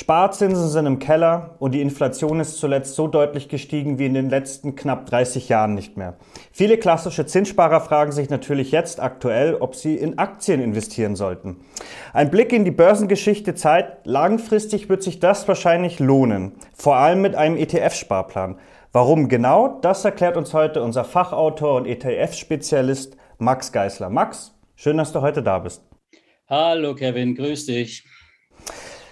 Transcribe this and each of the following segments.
Sparzinsen sind im Keller und die Inflation ist zuletzt so deutlich gestiegen wie in den letzten knapp 30 Jahren nicht mehr. Viele klassische Zinssparer fragen sich natürlich jetzt aktuell, ob sie in Aktien investieren sollten. Ein Blick in die Börsengeschichte zeigt, langfristig wird sich das wahrscheinlich lohnen, vor allem mit einem ETF-Sparplan. Warum genau? Das erklärt uns heute unser Fachautor und ETF-Spezialist Max Geisler. Max, schön, dass du heute da bist. Hallo Kevin, grüß dich.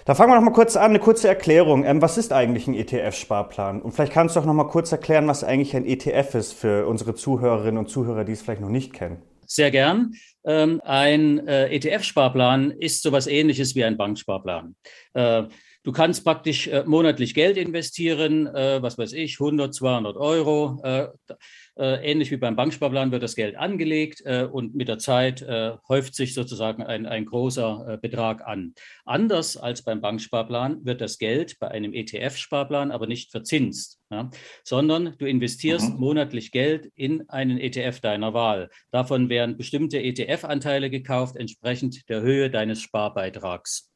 Da fangen wir noch mal kurz an, eine kurze Erklärung. Ähm, was ist eigentlich ein ETF-Sparplan? Und vielleicht kannst du auch noch mal kurz erklären, was eigentlich ein ETF ist für unsere Zuhörerinnen und Zuhörer, die es vielleicht noch nicht kennen. Sehr gern. Ähm, ein äh, ETF-Sparplan ist sowas ähnliches wie ein Banksparplan. Äh, du kannst praktisch äh, monatlich Geld investieren, äh, was weiß ich, 100, 200 Euro. Äh, ähnlich wie beim Banksparplan wird das Geld angelegt äh, und mit der Zeit äh, häuft sich sozusagen ein, ein großer äh, Betrag an. Anders als beim Banksparplan wird das Geld bei einem ETF-Sparplan aber nicht verzinst, ja, sondern du investierst mhm. monatlich Geld in einen ETF deiner Wahl. Davon werden bestimmte ETF-Anteile gekauft, entsprechend der Höhe deines Sparbeitrags.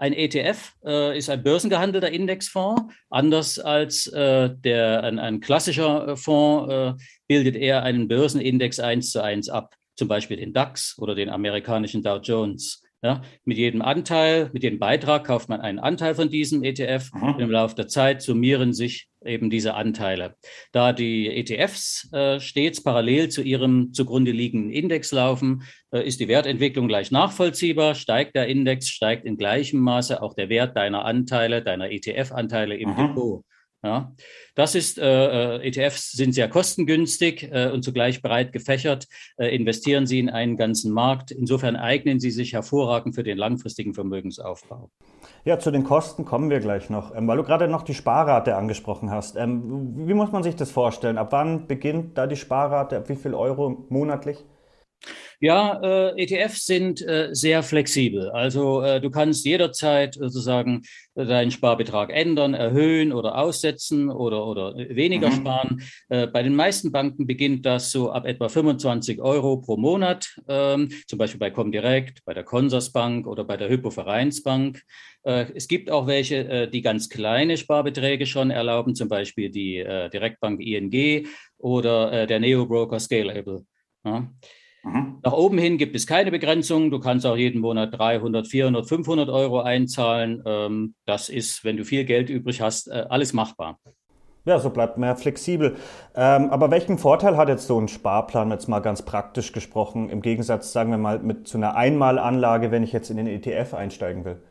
Ein ETF äh, ist ein börsengehandelter Indexfonds. Anders als äh, der, ein, ein klassischer äh, Fonds äh, bildet er einen Börsenindex eins zu eins ab, zum Beispiel den DAX oder den amerikanischen Dow Jones. Ja, mit jedem Anteil, mit jedem Beitrag kauft man einen Anteil von diesem ETF. Mhm. Im Laufe der Zeit summieren sich eben diese Anteile. Da die ETFs äh, stets parallel zu ihrem zugrunde liegenden Index laufen, äh, ist die Wertentwicklung gleich nachvollziehbar. Steigt der Index, steigt in gleichem Maße auch der Wert deiner Anteile, deiner ETF-Anteile im mhm. Depot. Ja, das ist, äh, äh ETFs sind sehr kostengünstig äh, und zugleich breit gefächert. Äh, investieren Sie in einen ganzen Markt. Insofern eignen sie sich hervorragend für den langfristigen Vermögensaufbau. Ja, zu den Kosten kommen wir gleich noch, ähm, weil du gerade noch die Sparrate angesprochen hast. Ähm, wie muss man sich das vorstellen? Ab wann beginnt da die Sparrate? Ab wie viel Euro monatlich? Ja, äh, ETFs sind äh, sehr flexibel. Also äh, du kannst jederzeit sozusagen deinen Sparbetrag ändern, erhöhen oder aussetzen oder, oder weniger mhm. sparen. Äh, bei den meisten Banken beginnt das so ab etwa 25 Euro pro Monat, ähm, zum Beispiel bei Comdirect, bei der Consorsbank oder bei der Hypovereinsbank. Äh, es gibt auch welche, äh, die ganz kleine Sparbeträge schon erlauben, zum Beispiel die Direktbank ING oder der Neo-Broker Scalable. Ja. Mhm. Nach oben hin gibt es keine Begrenzung. Du kannst auch jeden Monat 300, 400, 500 Euro einzahlen. Ähm, das ist, wenn du viel Geld übrig hast, äh, alles machbar. Ja, so bleibt mehr flexibel. Ähm, aber welchen Vorteil hat jetzt so ein Sparplan, jetzt mal ganz praktisch gesprochen, im Gegensatz, sagen wir mal, mit zu einer Einmalanlage, wenn ich jetzt in den ETF einsteigen will?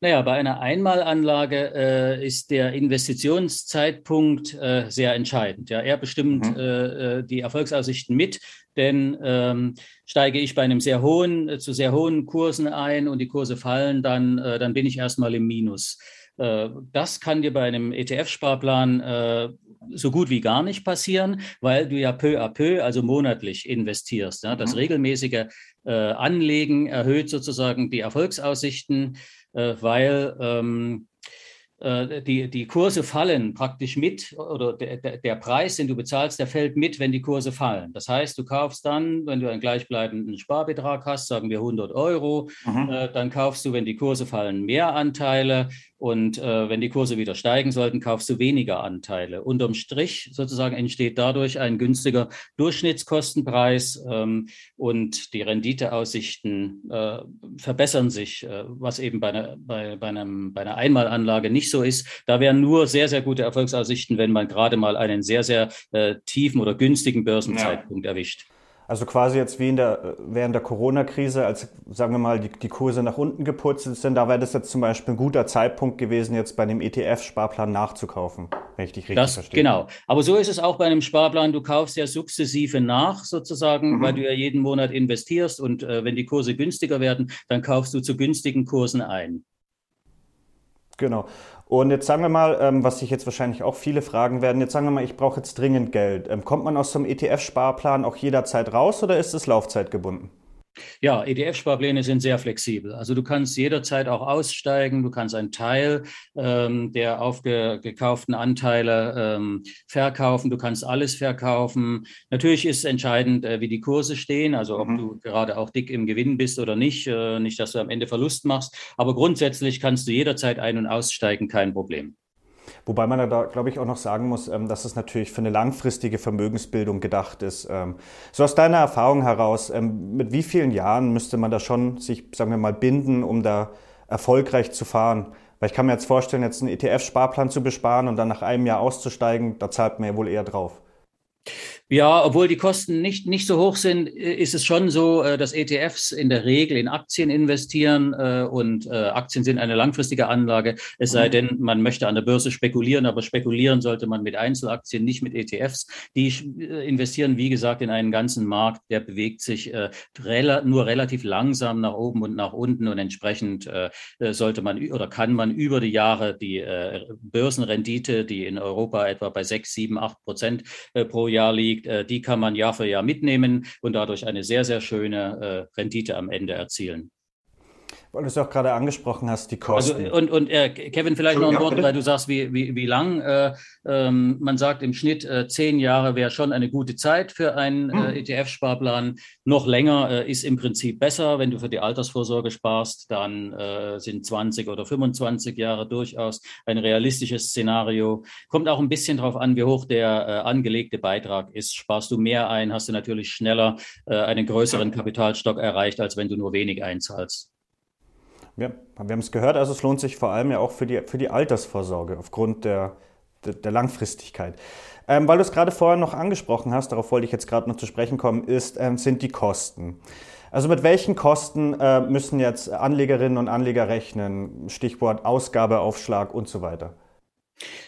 Naja, bei einer Einmalanlage äh, ist der Investitionszeitpunkt äh, sehr entscheidend. Ja, er bestimmt mhm. äh, äh die Erfolgsaussichten mit, denn ähm, steige ich bei einem sehr hohen, äh, zu sehr hohen Kursen ein und die Kurse fallen, dann, äh, dann bin ich erstmal im Minus. Das kann dir bei einem ETF-Sparplan so gut wie gar nicht passieren, weil du ja peu à peu, also monatlich investierst. Ja? Das mhm. regelmäßige Anlegen erhöht sozusagen die Erfolgsaussichten äh, weil ähm, äh, die, die Kurse fallen praktisch mit oder der, der, Preis, den du bezahlst, der fällt mit, wenn die Kurse fallen. Das heißt, du kaufst dann, wenn du einen gleichbleibenden Sparbetrag hast, sagen wir 100 Euro, mhm. äh, dann kaufst du, wenn die Kurse fallen, mehr Anteile und äh, wenn die Kurse wieder steigen sollten, kaufst du weniger Anteile. Unterm Strich sozusagen entsteht dadurch ein günstiger Durchschnittskostenpreis ähm, und die Renditeaussichten äh, verbessern sich, äh, was eben bei einer, bei, bei, einem, bei einer Einmalanlage nicht so ist. Da wären nur sehr, sehr gute Erfolgsaussichten, wenn man gerade mal einen sehr, sehr äh, tiefen oder günstigen Börsenzeitpunkt ja. erwischt. Also quasi jetzt wie in der, während der Corona-Krise, als, sagen wir mal, die, die Kurse nach unten geputzt sind, da wäre das jetzt zum Beispiel ein guter Zeitpunkt gewesen, jetzt bei dem ETF-Sparplan nachzukaufen, wenn ich dich richtig das, verstehe. Genau. Aber so ist es auch bei einem Sparplan. Du kaufst ja sukzessive nach sozusagen, mhm. weil du ja jeden Monat investierst und äh, wenn die Kurse günstiger werden, dann kaufst du zu günstigen Kursen ein. Genau. Und jetzt sagen wir mal, ähm, was sich jetzt wahrscheinlich auch viele fragen werden, jetzt sagen wir mal, ich brauche jetzt dringend Geld. Ähm, kommt man aus so einem ETF-Sparplan auch jederzeit raus oder ist es laufzeitgebunden? Ja, ETF-Sparpläne sind sehr flexibel. Also du kannst jederzeit auch aussteigen, du kannst einen Teil ähm, der aufgekauften Anteile ähm, verkaufen, du kannst alles verkaufen. Natürlich ist entscheidend, äh, wie die Kurse stehen, also ob mhm. du gerade auch dick im Gewinn bist oder nicht, äh, nicht, dass du am Ende Verlust machst. Aber grundsätzlich kannst du jederzeit ein- und aussteigen, kein Problem. Wobei man da, glaube ich, auch noch sagen muss, ähm, dass es natürlich für eine langfristige Vermögensbildung gedacht ist. Ähm, so aus deiner Erfahrung heraus, ähm, mit wie vielen Jahren müsste man da schon sich, sagen wir mal, binden, um da erfolgreich zu fahren? Weil ich kann mir jetzt vorstellen, jetzt einen ETF-Sparplan zu besparen und dann nach einem Jahr auszusteigen, da zahlt man ja wohl eher drauf. Ja, obwohl die Kosten nicht, nicht so hoch sind, äh, ist es schon so, äh, dass ETFs in der Regel in Aktien investieren äh, und Aktien sind eine langfristige Anlage, es sei mhm. denn, man möchte an der Börse spekulieren, aber spekulieren sollte man mit Einzelaktien, nicht mit ETFs. Die investieren, wie gesagt, in einen ganzen Markt, der bewegt sich nur relativ langsam nach oben und nach unten und entsprechend sollte man oder kann man über die Jahre die Börsenrendite, die in Europa etwa bei sechs, sieben, acht Prozent pro Jahr liegt, liegt, äh, die kann man Jahr für Jahr mitnehmen und dadurch eine sehr, sehr schöne äh, Rendite am Ende erzielen. Weil du es auch gerade angesprochen hast, die also, Kosten. Also, und und äh, Kevin, vielleicht noch ein Wort, weil du sagst, wie, wie, wie lang. Äh, ähm, man sagt im Schnitt äh, zehn Jahre wäre schon eine gute Zeit für einen äh, hm. ETF-Sparplan. Noch länger äh, ist im Prinzip besser. Wenn du für die Altersvorsorge sparst, dann äh, sind 20 oder 25 Jahre durchaus ein realistisches Szenario. Kommt auch ein bisschen darauf an, wie hoch der angelegte Beitrag ist. Sparst du mehr ein, hast du natürlich schneller einen größeren Kapitalstock erreicht, als wenn du nur wenig einzahlst. Ja, wir haben es gehört, also es lohnt sich vor allem ja auch für die, für die Altersvorsorge aufgrund der, der, der Langfristigkeit. Ähm, weil du es gerade vorher noch angesprochen hast, darauf wollte ich jetzt gerade noch zu sprechen kommen, ist, ähm, sind die Kosten. Also mit welchen Kosten äh, müssen jetzt Anlegerinnen und Anleger rechnen? Stichwort Ausgabeaufschlag und so weiter.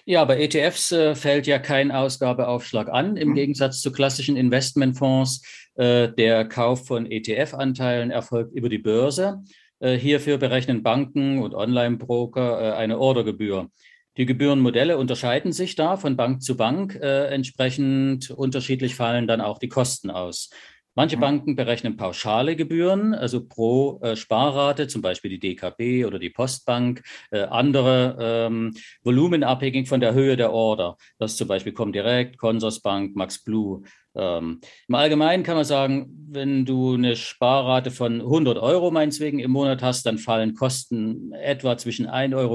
Ja, bei ETFs äh, fällt ja kein Ausgabeaufschlag an, im mhm. Gegensatz zu klassischen Investmentfonds. Äh, der Kauf von ETF-Anteilen erfolgt über die Börse. Äh, hierfür berechnen Banken und Online-Broker äh, eine Ordergebühr. Die Gebührenmodelle unterscheiden sich da von Bank zu Bank. Äh, entsprechend unterschiedlich fallen dann auch die Kosten aus. Manche mhm. Banken berechnen pauschale Gebühren, also pro äh, Sparrate, zum Beispiel die DKB oder die Postbank. Äh, andere ähm, volumenabhängig von der Höhe der Order. Das zum Beispiel Comdirect, Consorsbank, Max Blue. Ähm, Im Allgemeinen kann man sagen, wenn du eine Sparrate von 100 Euro meinetwegen im Monat hast, dann fallen Kosten etwa zwischen 1,50 Euro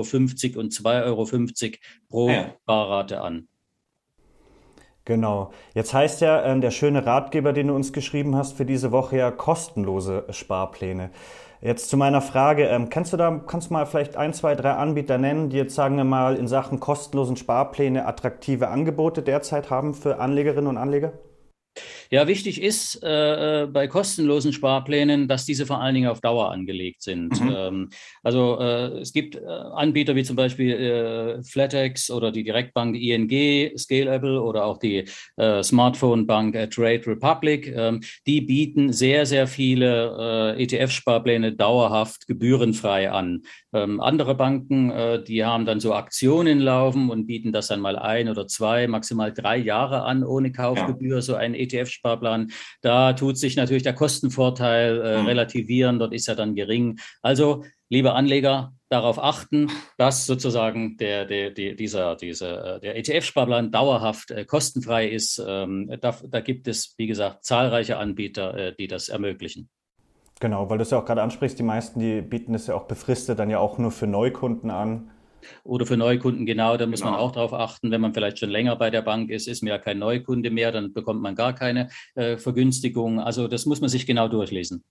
und 2,50 Euro pro ja. Sparrate an. Genau. Jetzt heißt ja äh, der schöne Ratgeber, den du uns geschrieben hast für diese Woche ja kostenlose Sparpläne. Jetzt zu meiner Frage, ähm, kannst du da, kannst du mal vielleicht ein, zwei, drei Anbieter nennen, die jetzt, sagen wir mal, in Sachen kostenlosen Sparpläne attraktive Angebote derzeit haben für Anlegerinnen und Anleger? Ja, wichtig ist äh, äh, bei kostenlosen Sparplänen, dass diese vor allen Dingen auf Dauer angelegt sind. Mhm. Ähm, also äh, es gibt äh, Anbieter wie zum Beispiel äh, Flatex oder die Direktbank ING, Scalable oder auch die äh, Smartphone-Bank Trade Republic. Ähm, die bieten sehr, sehr viele ETF-Sparpläne dauerhaft gebührenfrei an. Ähm, andere Banken, die haben dann so Aktionen laufen und bieten das dann mal ein oder zwei, maximal drei Jahre an ohne Kaufgebühr, ja. so ein ETF-Sparplan. Da tut sich natürlich der Kostenvorteil äh, mhm. relativieren, dort ist er dann gering. Also, liebe Anleger, darauf achten, dass sozusagen der, der, der, dieser, dieser, äh, der ETF-Sparplan dauerhaft äh, kostenfrei ist. Ähm, da, da, gibt es, wie gesagt, zahlreiche Anbieter, äh, die das ermöglichen. Genau, weil du es ja auch gerade ansprichst, die meisten, die bieten es ja auch befristet dann ja auch nur für Neukunden an. Oder für Neukunden genau, da muss genau. man auch darauf achten, wenn man vielleicht schon länger bei der Bank ist, ist man ja kein Neukunde mehr, dann bekommt man gar keine äh, Vergünstigung. Also das muss man sich genau durchlesen.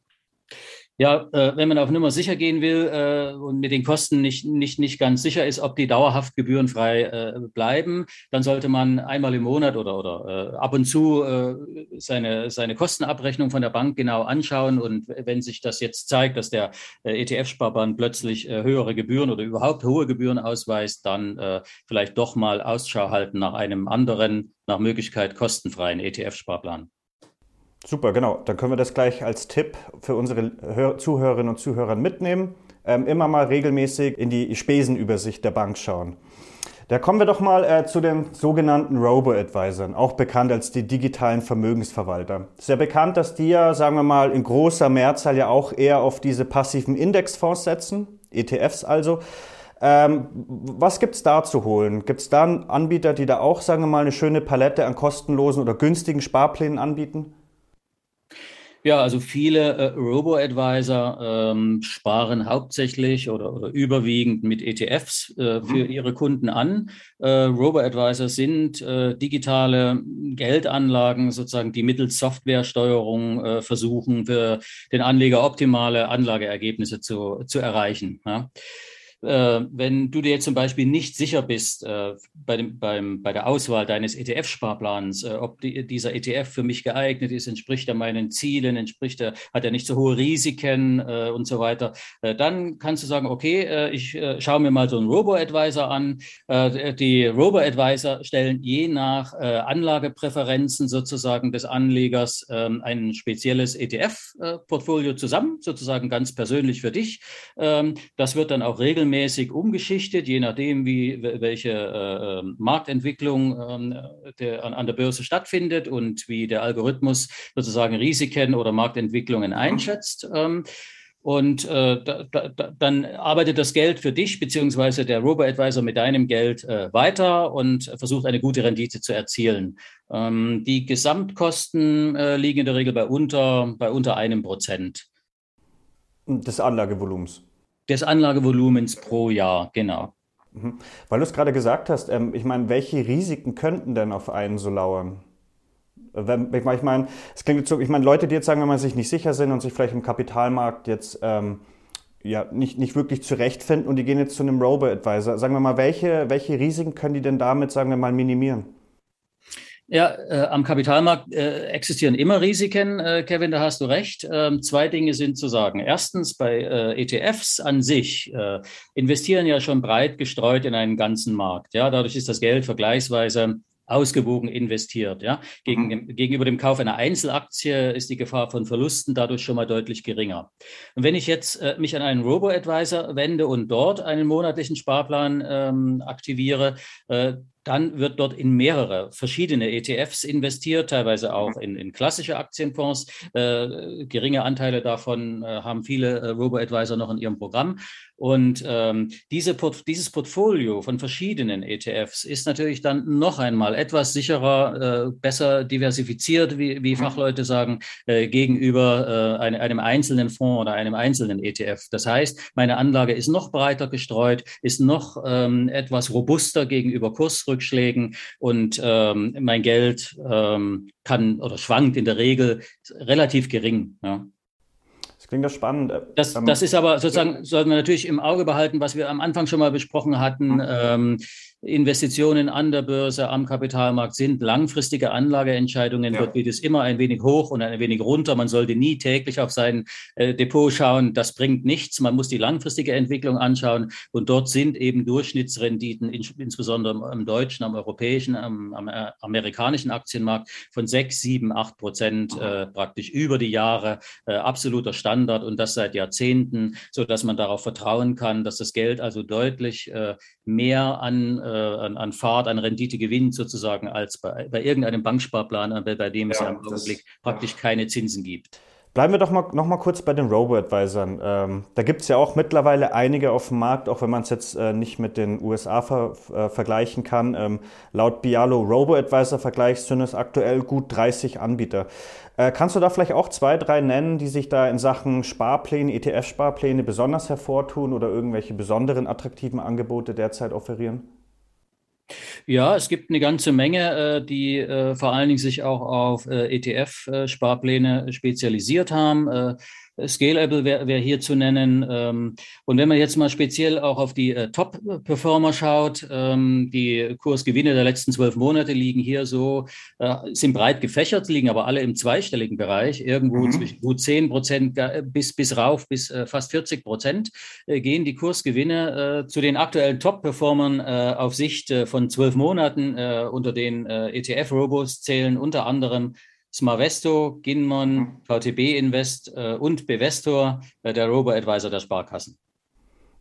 Ja, äh, wenn man auf Nummer sicher gehen will äh, und mit den Kosten nicht, nicht, nicht ganz sicher ist, ob die dauerhaft gebührenfrei äh, bleiben, dann sollte man einmal im Monat oder, oder äh, ab und zu äh, seine, seine Kostenabrechnung von der Bank genau anschauen. Und wenn sich das jetzt zeigt, dass der äh, ETF-Sparplan plötzlich äh, höhere Gebühren oder überhaupt hohe Gebühren ausweist, dann äh, vielleicht doch mal Ausschau halten nach einem anderen, nach Möglichkeit kostenfreien ETF-Sparplan. Super, genau. Dann können wir das gleich als Tipp für unsere Hör Zuhörerinnen und Zuhörer mitnehmen. Ähm, immer mal regelmäßig in die Spesenübersicht der Bank schauen. Da kommen wir doch mal äh, zu den sogenannten Robo-Advisern, auch bekannt als die digitalen Vermögensverwalter. Ja bekannt, dass die ja, sagen wir mal, in großer Mehrzahl ja auch eher auf diese passiven Indexfonds setzen, ETFs also. Ähm, was gibt's da zu holen? Gibt's da Anbieter, die da auch, sagen wir mal, eine schöne Palette an kostenlosen oder günstigen Sparplänen anbieten? Ja, also viele äh, Robo-Advisor ähm, sparen hauptsächlich oder, oder überwiegend mit ETFs äh, für mhm. ihre Kunden an. Äh, Robo-Advisor sind äh, digitale Geldanlagen, sozusagen, die mittels Softwaresteuerung äh, versuchen, für den Anleger optimale Anlageergebnisse zu, zu erreichen. Ja wenn du dir jetzt zum Beispiel nicht sicher bist äh, bei, dem, beim, bei der Auswahl deines ETF-Sparplans, äh, ob die, dieser ETF für mich geeignet ist, entspricht er meinen Zielen, entspricht er, hat er nicht so hohe Risiken äh, und so weiter, äh, dann kannst du sagen, okay, äh, ich schaue mir mal so einen Robo-Advisor an. die Robo-Advisor stellen je nach Anlagepräferenzen sozusagen des Anlegers ähm, ein spezielles ETF-Portfolio zusammen, sozusagen ganz persönlich für dich. Ähm, das wird dann auch regelmäßig regelmäßig umgeschichtet, je nachdem, wie, welche äh, ähm, Marktentwicklung ähm, der, an, an, der Börse stattfindet und wie der Algorithmus sozusagen Risiken oder Marktentwicklungen einschätzt. Ähm, und äh, da, da, dann arbeitet das Geld für dich beziehungsweise der Robo-Advisor mit deinem Geld äh, weiter und versucht eine gute Rendite zu erzielen. Ähm, die Gesamtkosten äh, liegen in der Regel bei unter, bei unter einem Prozent. Des Anlagevolumens des Anlagevolumens pro Jahr, genau. Mhm. Weil du es gerade gesagt hast, ähm, ich meine, welche Risiken könnten denn auf einen so lauern? Wenn, ich meine, es klingt so, ich meine, Leute, die jetzt sagen, wenn man sich nicht sicher sind und sich vielleicht im Kapitalmarkt jetzt ähm, ja, nicht, nicht wirklich zurechtfinden und die gehen jetzt zu einem Robo-Advisor, sagen wir mal, welche, welche Risiken können die denn damit, sagen wir mal, minimieren? Ja, äh, am Kapitalmarkt äh, existieren immer Risiken, äh, Kevin, da hast du recht. Ähm, zwei Dinge sind zu sagen. Erstens, bei äh, ETFs an sich äh, investieren ja schon breit gestreut in einen ganzen Markt. Ja, dadurch ist das Geld vergleichsweise ausgewogen investiert. Ja? Gegen, mhm. Gegenüber dem Kauf einer Einzelaktie ist die Gefahr von Verlusten dadurch schon mal deutlich geringer. Und wenn ich jetzt äh, mich an einen Robo-Advisor wende und dort einen monatlichen Sparplan ähm, aktiviere, äh, dann wird dort in mehrere verschiedene ETFs investiert, teilweise auch in, in klassische Aktienfonds. Äh, geringe Anteile davon äh, haben viele äh, Robo-Advisor noch in ihrem Programm. Und ähm, diese Port dieses Portfolio von verschiedenen ETFs ist natürlich dann noch einmal etwas sicherer, äh, besser diversifiziert, wie, wie mhm. Fachleute sagen, äh, gegenüber äh, eine, einem einzelnen Fonds oder einem einzelnen ETF. Das heißt, meine Anlage ist noch breiter gestreut, ist noch ähm, etwas robuster gegenüber Kursrückschlägen und ähm, mein Geld ähm, kann oder schwankt in der Regel relativ gering. Ja. Das klingt doch spannend. Das, ähm, das ist aber sozusagen, sollten wir natürlich im Auge behalten, was wir am Anfang schon mal besprochen hatten. Mhm. Ähm, Investitionen an der Börse, am Kapitalmarkt sind langfristige Anlageentscheidungen. Ja. Dort geht es immer ein wenig hoch und ein wenig runter. Man sollte nie täglich auf sein äh, Depot schauen. Das bringt nichts. Man muss die langfristige Entwicklung anschauen. Und dort sind eben Durchschnittsrenditen, in, insbesondere am deutschen, am europäischen, am, am äh, amerikanischen Aktienmarkt von sechs, sieben, acht Prozent äh, praktisch über die Jahre äh, absoluter Standard und das seit Jahrzehnten, so dass man darauf vertrauen kann, dass das Geld also deutlich äh, mehr an äh, an, an Fahrt, an Rendite gewinnt sozusagen als bei, bei irgendeinem Banksparplan, bei, bei dem es ja, im Augenblick praktisch ja. keine Zinsen gibt. Bleiben wir doch mal, noch mal kurz bei den Robo-Advisern. Ähm, da gibt es ja auch mittlerweile einige auf dem Markt, auch wenn man es jetzt äh, nicht mit den USA ver, äh, vergleichen kann. Ähm, laut Bialo Robo-Advisor-Vergleich sind es aktuell gut 30 Anbieter. Äh, kannst du da vielleicht auch zwei, drei nennen, die sich da in Sachen Sparpläne, ETF-Sparpläne besonders hervortun oder irgendwelche besonderen attraktiven Angebote derzeit offerieren? Ja, es gibt eine ganze Menge, äh, die äh, vor allen Dingen sich auch auf äh, ETF-Sparpläne spezialisiert haben. Scalable wäre wär hier zu nennen. Ähm, und wenn man jetzt mal speziell auch auf die äh, Top-Performer schaut, ähm, die Kursgewinne der letzten zwölf Monate liegen hier so, äh, sind breit gefächert, liegen aber alle im zweistelligen Bereich, irgendwo mhm. zwischen gut zehn Prozent bis, bis rauf bis äh, fast 40 Prozent gehen die Kursgewinne zu den aktuellen Top-Performern auf Sicht von zwölf Monaten. unter den ETF-Robos zählen unter anderem Smarvesto, Ginmon, mhm. VTB Invest äh, und Bevestor, äh, der Robo-Advisor der Sparkassen.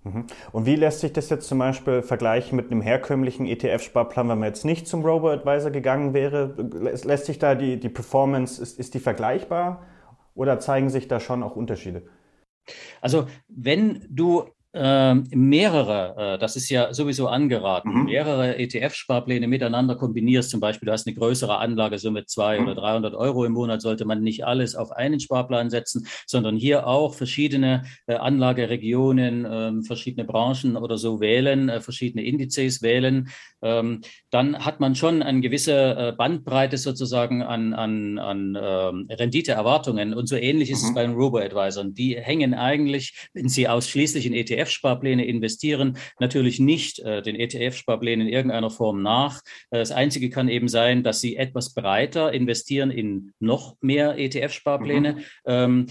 Mhm. Und wie lässt sich das jetzt zum Beispiel vergleichen mit einem herkömmlichen ETF-Sparplan, wenn man jetzt nicht zum Robo-Advisor gegangen wäre? Lässt sich da die, die Performance, ist, ist die vergleichbar oder zeigen sich da schon auch Unterschiede? Also wenn du äh, mehrere, äh, das ist ja sowieso angeraten, mhm. mehrere ETF-Sparpläne miteinander kombinierst, zum Beispiel du hast eine größere Anlagesumme, zwei mhm. oder 300 Euro im Monat, sollte man nicht alles auf einen Sparplan setzen, sondern hier auch verschiedene äh, Anlageregionen, ähm, verschiedene Branchen oder so wählen, äh, verschiedene Indizes wählen, ähm, dann hat man schon eine gewisse äh, Bandbreite sozusagen an, an, an ähm, Renditeerwartungen und so ähnlich ist mhm. es bei den Robo-Advisern. Die hängen eigentlich, wenn sie ausschließlich in ETF ETF-Sparpläne investieren natürlich nicht äh, den ETF-Sparplänen in irgendeiner Form nach. Äh, das Einzige kann eben sein, dass sie etwas breiter investieren in noch mehr ETF-Sparpläne. Mhm.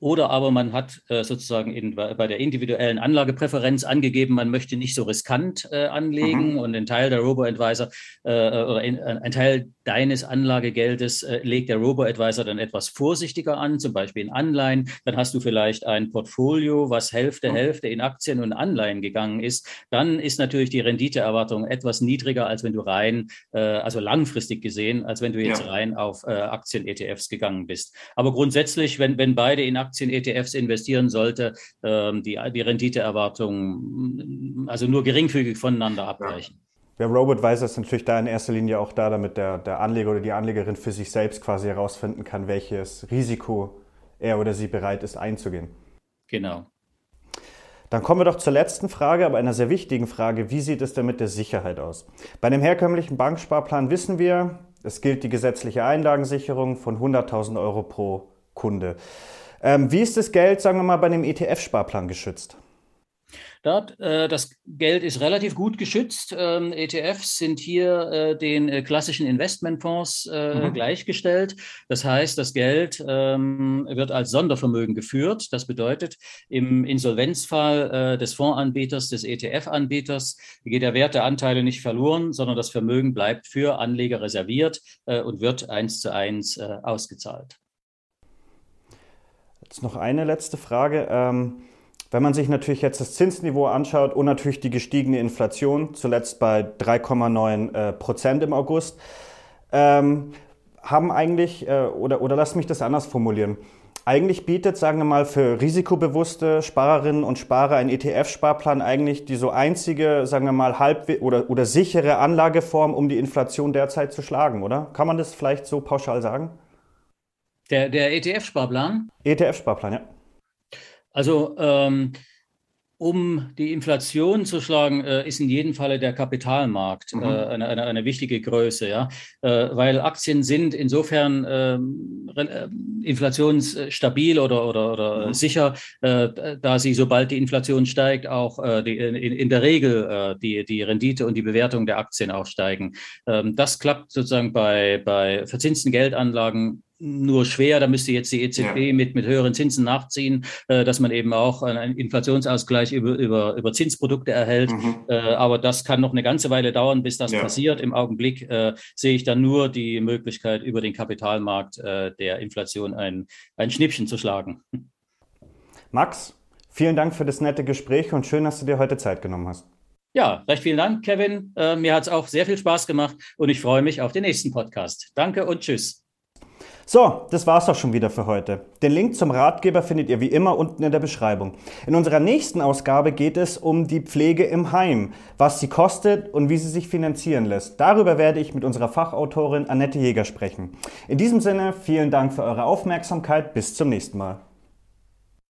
Oder aber man hat äh, sozusagen in, bei der individuellen Anlagepräferenz angegeben, man möchte nicht so riskant äh, anlegen mhm. und ein Teil der Robo-Advisor äh, oder in, äh, ein Teil deines Anlagegeldes äh, legt der Robo-Advisor dann etwas vorsichtiger an, zum Beispiel in Anleihen. Dann hast du vielleicht ein Portfolio, was Hälfte, mhm. Hälfte in Aktien und Anleihen gegangen ist. Dann ist natürlich die Renditeerwartung etwas niedriger, als wenn du rein, äh, also langfristig gesehen, als wenn du jetzt ja. rein auf äh, Aktien-ETFs gegangen bist. Aber grundsätzlich, wenn, wenn beide in Aktien Aktien-ETFs investieren sollte, ähm, die, die Renditeerwartungen also nur geringfügig voneinander abweichen. Der Robo-Advisor ist natürlich da in erster Linie auch da, damit der, der Anleger oder die Anlegerin für sich selbst quasi herausfinden kann, welches Risiko er oder sie bereit ist einzugehen. Genau. Dann kommen wir doch zur letzten Frage, aber einer sehr wichtigen Frage. Wie sieht es denn mit der Sicherheit aus? Bei einem herkömmlichen Banksparplan wissen wir, es gilt die gesetzliche Einlagensicherung von 100.000 Euro pro Kunde. Ähm, wie ist das Geld, sagen wir mal, bei einem ETF-Sparplan geschützt? Dort, äh, das Geld ist relativ gut geschützt. Ähm, ETFs sind hier äh, den äh, klassischen Investmentfonds äh, mhm. gleichgestellt. Das heißt, das Geld ähm, wird als Sondervermögen geführt. Das bedeutet, im Insolvenzfall äh, des Fondsanbieters, des ETF-Anbieters, geht der Wert der Anteile nicht verloren, sondern das Vermögen bleibt für Anleger reserviert äh, und wird eins zu eins ausgezahlt. Jetzt noch eine letzte Frage. Ähm, wenn man sich natürlich jetzt das Zinsniveau anschaut und natürlich die gestiegene Inflation, zuletzt bei 3,9 äh, Prozent im August, ähm, haben eigentlich, äh, oder, oder lass mich das anders formulieren, eigentlich bietet, sagen wir mal, für risikobewusste Sparerinnen und Sparer ein ETF-Sparplan eigentlich die so einzige, sagen wir mal, halb oder, oder sichere Anlageform, um die Inflation derzeit zu schlagen, oder? Kann man das vielleicht so pauschal sagen? Der, der ETF-Sparplan? ETF-Sparplan, ja. Also ähm, um die Inflation zu schlagen, äh, ist in jedem Falle der Kapitalmarkt mhm. äh, eine, eine, eine, wichtige Größe, ja, äh, weil Aktien sind insofern ähm, äh, inflationsstabil oder oder, oder mhm. sicher, äh, da sie sobald die Inflation steigt auch äh, die, in, in, der Regel die die Rendite und die Bewertung der Aktien auch steigen. Ähm, das klappt sozusagen bei bei verzinsten Geldanlagen nur schwer. Da müsste jetzt die EZB ja. mit, mit höheren Zinsen nachziehen, äh, dass man eben auch einen Inflationsausgleich über, über, über Zinsprodukte erhält. Mhm. Äh, aber das kann noch eine ganze Weile dauern, bis das ja. passiert. Im Augenblick äh, sehe ich dann nur die Möglichkeit, über den Kapitalmarkt äh, der Inflation ein, ein Schnippchen zu schlagen. Max, vielen Dank für das nette Gespräch und schön, dass du dir heute Zeit genommen hast. Ja, recht vielen Dank, Kevin. Äh, mir hat es auch sehr viel Spaß gemacht und ich freue mich auf den nächsten Podcast. Danke und tschüss. So, das war's auch schon wieder für heute. Den Link zum Ratgeber findet ihr wie immer unten in der Beschreibung. In unserer nächsten Ausgabe geht es um die Pflege im Heim, was sie kostet und wie sie sich finanzieren lässt. Darüber werde ich mit unserer Fachautorin Annette Jäger sprechen. In diesem Sinne, vielen Dank für eure Aufmerksamkeit. Bis zum nächsten Mal.